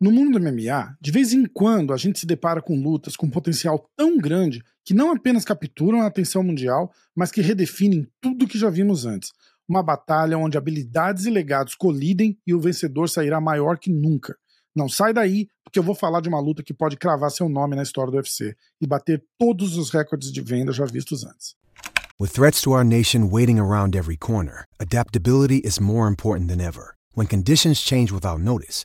No mundo do MMA, de vez em quando a gente se depara com lutas com potencial tão grande que não apenas capturam a atenção mundial, mas que redefinem tudo que já vimos antes. Uma batalha onde habilidades e legados colidem e o vencedor sairá maior que nunca. Não sai daí, porque eu vou falar de uma luta que pode cravar seu nome na história do UFC e bater todos os recordes de venda já vistos antes. With threats to our nation waiting around every corner, adaptability is more important than ever. When conditions change without notice,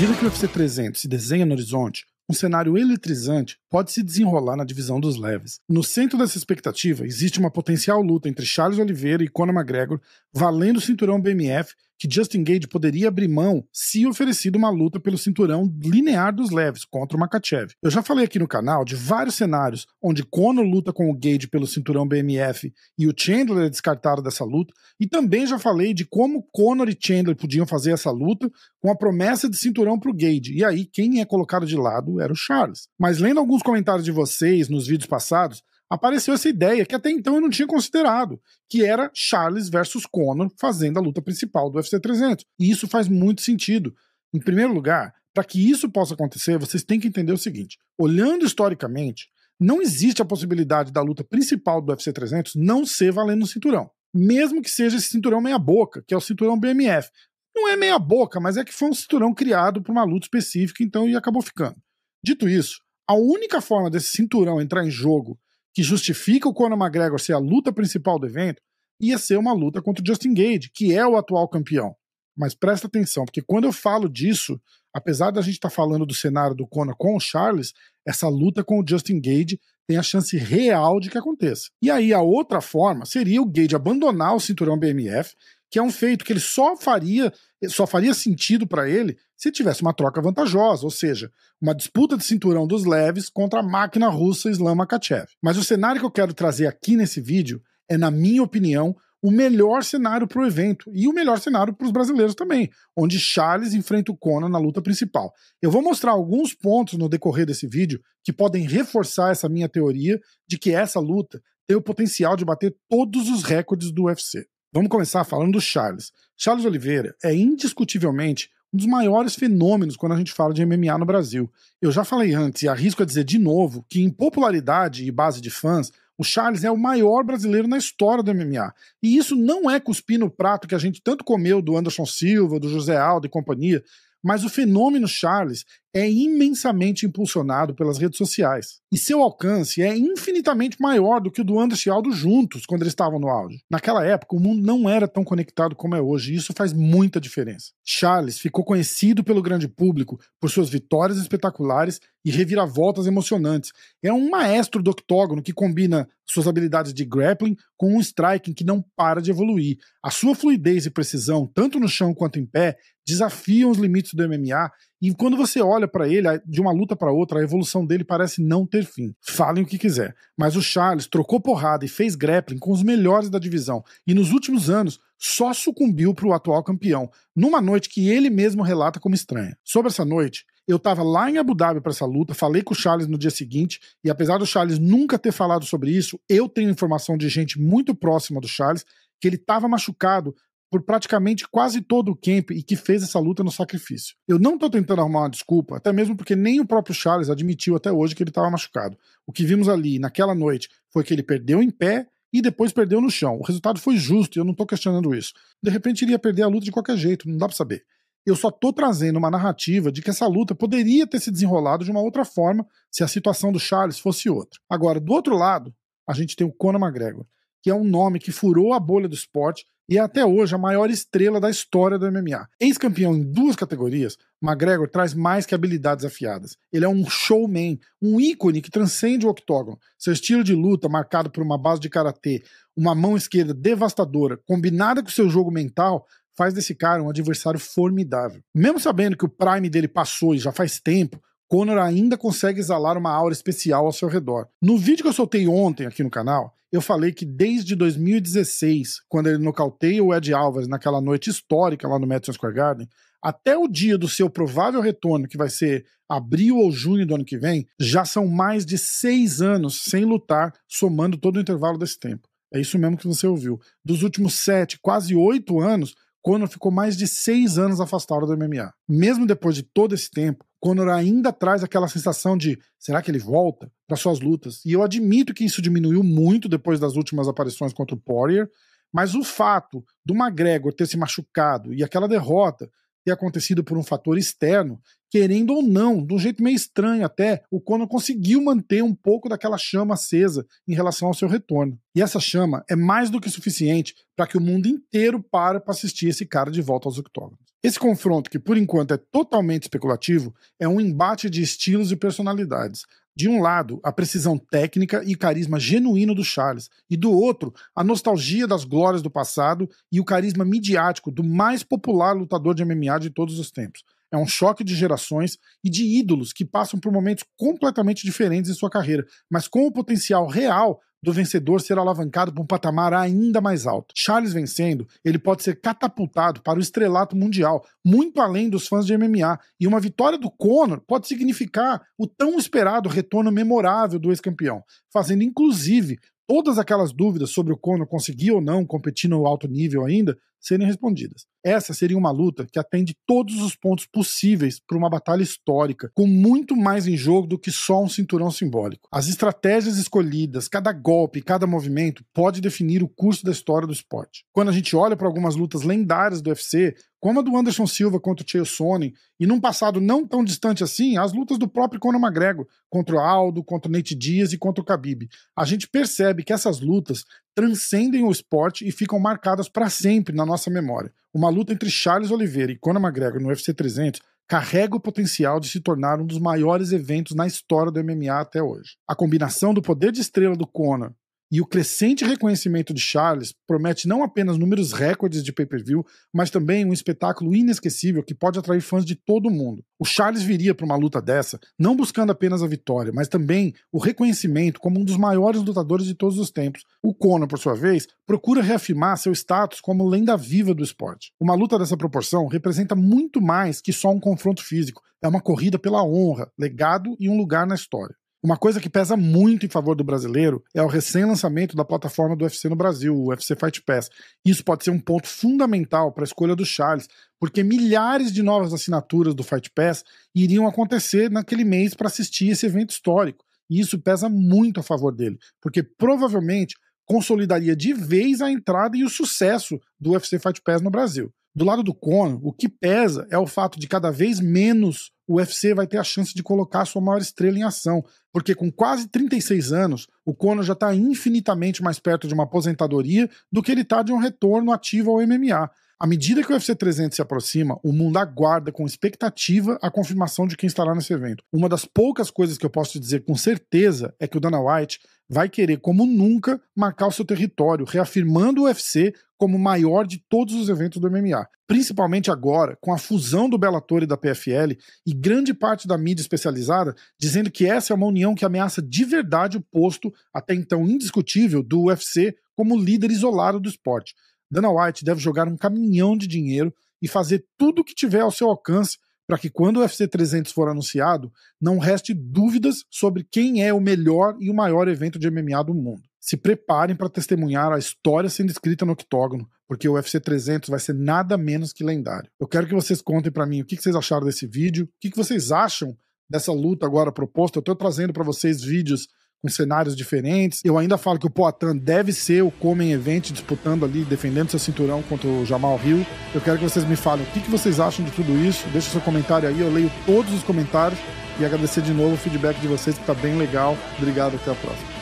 Medida que o UFC 300 se desenha no horizonte, um cenário eletrizante pode se desenrolar na divisão dos leves. No centro dessa expectativa existe uma potencial luta entre Charles Oliveira e Conor McGregor, valendo o cinturão BMF que Justin Gage poderia abrir mão se oferecido uma luta pelo cinturão linear dos leves contra o Makachev. Eu já falei aqui no canal de vários cenários onde Conor luta com o Gage pelo cinturão BMF e o Chandler é descartado dessa luta, e também já falei de como Conor e Chandler podiam fazer essa luta com a promessa de cinturão pro Gage. E aí quem é colocado de lado era o Charles. Mas lendo alguns comentários de vocês nos vídeos passados, apareceu essa ideia que até então eu não tinha considerado, que era Charles versus Conor fazendo a luta principal do UFC 300. E isso faz muito sentido. Em primeiro lugar, para que isso possa acontecer, vocês têm que entender o seguinte: olhando historicamente, não existe a possibilidade da luta principal do UFC 300 não ser valendo um cinturão. Mesmo que seja esse cinturão meia-boca, que é o cinturão BMF. Não é meia-boca, mas é que foi um cinturão criado para uma luta específica, então e acabou ficando. Dito isso, a única forma desse cinturão entrar em jogo que justifica o Conor McGregor ser a luta principal do evento, ia ser uma luta contra o Justin Gage, que é o atual campeão. Mas presta atenção, porque quando eu falo disso, apesar da gente estar tá falando do cenário do Conor com o Charles, essa luta com o Justin Gage tem a chance real de que aconteça. E aí a outra forma seria o Gage abandonar o cinturão BMF, que é um feito que ele só faria, só faria sentido para ele se tivesse uma troca vantajosa, ou seja, uma disputa de cinturão dos leves contra a máquina russa Islam Makachev. Mas o cenário que eu quero trazer aqui nesse vídeo é, na minha opinião, o melhor cenário para o evento e o melhor cenário para os brasileiros também, onde Charles enfrenta o Conan na luta principal. Eu vou mostrar alguns pontos no decorrer desse vídeo que podem reforçar essa minha teoria de que essa luta tem o potencial de bater todos os recordes do UFC. Vamos começar falando do Charles. Charles Oliveira é indiscutivelmente um dos maiores fenômenos quando a gente fala de MMA no Brasil. Eu já falei antes e arrisco a dizer de novo que em popularidade e base de fãs, o Charles é o maior brasileiro na história do MMA. E isso não é cuspir no prato que a gente tanto comeu do Anderson Silva, do José Aldo e companhia, mas o fenômeno Charles é imensamente impulsionado pelas redes sociais. E seu alcance é infinitamente maior do que o do Anderson e Aldo juntos, quando eles estavam no auge. Naquela época, o mundo não era tão conectado como é hoje, e isso faz muita diferença. Charles ficou conhecido pelo grande público por suas vitórias espetaculares e reviravoltas emocionantes. É um maestro do octógono que combina suas habilidades de grappling com um striking que não para de evoluir. A sua fluidez e precisão, tanto no chão quanto em pé, desafiam os limites do MMA e quando você olha para ele, de uma luta para outra, a evolução dele parece não ter fim. Falem o que quiser. Mas o Charles trocou porrada e fez grappling com os melhores da divisão. E nos últimos anos, só sucumbiu para o atual campeão, numa noite que ele mesmo relata como estranha. Sobre essa noite, eu estava lá em Abu Dhabi para essa luta, falei com o Charles no dia seguinte, e apesar do Charles nunca ter falado sobre isso, eu tenho informação de gente muito próxima do Charles que ele estava machucado por praticamente quase todo o camp e que fez essa luta no sacrifício. Eu não estou tentando arrumar uma desculpa, até mesmo porque nem o próprio Charles admitiu até hoje que ele estava machucado. O que vimos ali naquela noite foi que ele perdeu em pé e depois perdeu no chão. O resultado foi justo e eu não estou questionando isso. De repente ele ia perder a luta de qualquer jeito, não dá para saber. Eu só estou trazendo uma narrativa de que essa luta poderia ter se desenrolado de uma outra forma se a situação do Charles fosse outra. Agora, do outro lado, a gente tem o Conor McGregor, que é um nome que furou a bolha do esporte e é até hoje a maior estrela da história do MMA. Ex-campeão em duas categorias, McGregor traz mais que habilidades afiadas. Ele é um showman, um ícone que transcende o octógono. Seu estilo de luta, marcado por uma base de karatê, uma mão esquerda devastadora, combinada com seu jogo mental, faz desse cara um adversário formidável. Mesmo sabendo que o prime dele passou e já faz tempo, Conor ainda consegue exalar uma aura especial ao seu redor. No vídeo que eu soltei ontem aqui no canal, eu falei que desde 2016, quando ele nocauteia o Ed Alvarez naquela noite histórica lá no Madison Square Garden, até o dia do seu provável retorno, que vai ser abril ou junho do ano que vem, já são mais de seis anos sem lutar, somando todo o intervalo desse tempo. É isso mesmo que você ouviu. Dos últimos sete, quase oito anos, Conor ficou mais de seis anos afastado do MMA. Mesmo depois de todo esse tempo, Conor ainda traz aquela sensação de será que ele volta para suas lutas? E eu admito que isso diminuiu muito depois das últimas aparições contra o Poirier, mas o fato do McGregor ter se machucado e aquela derrota ter acontecido por um fator externo, querendo ou não, de um jeito meio estranho até, o Conor conseguiu manter um pouco daquela chama acesa em relação ao seu retorno. E essa chama é mais do que suficiente para que o mundo inteiro pare para assistir esse cara de volta aos octógonos. Esse confronto, que por enquanto é totalmente especulativo, é um embate de estilos e personalidades. De um lado, a precisão técnica e carisma genuíno do Charles, e do outro, a nostalgia das glórias do passado e o carisma midiático do mais popular lutador de MMA de todos os tempos. É um choque de gerações e de ídolos que passam por momentos completamente diferentes em sua carreira, mas com o potencial real do vencedor ser alavancado para um patamar ainda mais alto. Charles vencendo, ele pode ser catapultado para o estrelato mundial, muito além dos fãs de MMA, e uma vitória do Conor pode significar o tão esperado retorno memorável do ex-campeão, fazendo inclusive todas aquelas dúvidas sobre o Conor conseguir ou não competir no alto nível ainda serem respondidas. Essa seria uma luta que atende todos os pontos possíveis para uma batalha histórica, com muito mais em jogo do que só um cinturão simbólico. As estratégias escolhidas, cada golpe, cada movimento pode definir o curso da história do esporte. Quando a gente olha para algumas lutas lendárias do UFC, como a do Anderson Silva contra o Sonnen, e num passado não tão distante assim, as lutas do próprio Conor McGregor contra o Aldo, contra o Nate Diaz e contra o Khabib. A gente percebe que essas lutas transcendem o esporte e ficam marcadas para sempre na nossa memória. Uma luta entre Charles Oliveira e Conor McGregor no UFC 300 carrega o potencial de se tornar um dos maiores eventos na história do MMA até hoje. A combinação do poder de estrela do Conor e o crescente reconhecimento de Charles promete não apenas números recordes de pay-per-view, mas também um espetáculo inesquecível que pode atrair fãs de todo o mundo. O Charles viria para uma luta dessa não buscando apenas a vitória, mas também o reconhecimento como um dos maiores lutadores de todos os tempos. O Conor, por sua vez, procura reafirmar seu status como lenda viva do esporte. Uma luta dessa proporção representa muito mais que só um confronto físico. É uma corrida pela honra, legado e um lugar na história. Uma coisa que pesa muito em favor do brasileiro é o recém-lançamento da plataforma do UFC no Brasil, o UFC Fight Pass. Isso pode ser um ponto fundamental para a escolha do Charles, porque milhares de novas assinaturas do Fight Pass iriam acontecer naquele mês para assistir esse evento histórico. E isso pesa muito a favor dele, porque provavelmente consolidaria de vez a entrada e o sucesso do UFC Fight Pass no Brasil. Do lado do Conor, o que pesa é o fato de cada vez menos o UFC vai ter a chance de colocar sua maior estrela em ação, porque com quase 36 anos, o Conor já está infinitamente mais perto de uma aposentadoria do que ele está de um retorno ativo ao MMA. À medida que o UFC 300 se aproxima, o mundo aguarda com expectativa a confirmação de quem estará nesse evento. Uma das poucas coisas que eu posso te dizer com certeza é que o Dana White vai querer, como nunca, marcar o seu território, reafirmando o UFC como maior de todos os eventos do MMA. Principalmente agora, com a fusão do Bellator e da PFL e grande parte da mídia especializada dizendo que essa é uma união que ameaça de verdade o posto, até então indiscutível, do UFC como líder isolado do esporte. Dana White deve jogar um caminhão de dinheiro e fazer tudo o que tiver ao seu alcance para que quando o UFC 300 for anunciado, não reste dúvidas sobre quem é o melhor e o maior evento de MMA do mundo. Se preparem para testemunhar a história sendo escrita no octógono, porque o UFC 300 vai ser nada menos que lendário. Eu quero que vocês contem para mim o que vocês acharam desse vídeo, o que vocês acham dessa luta agora proposta. Eu estou trazendo para vocês vídeos com cenários diferentes. Eu ainda falo que o Poatan deve ser o Comen Event disputando ali, defendendo seu cinturão contra o Jamal Hill. Eu quero que vocês me falem o que, que vocês acham de tudo isso. Deixa seu comentário aí, eu leio todos os comentários e agradecer de novo o feedback de vocês que tá bem legal. Obrigado, até a próxima.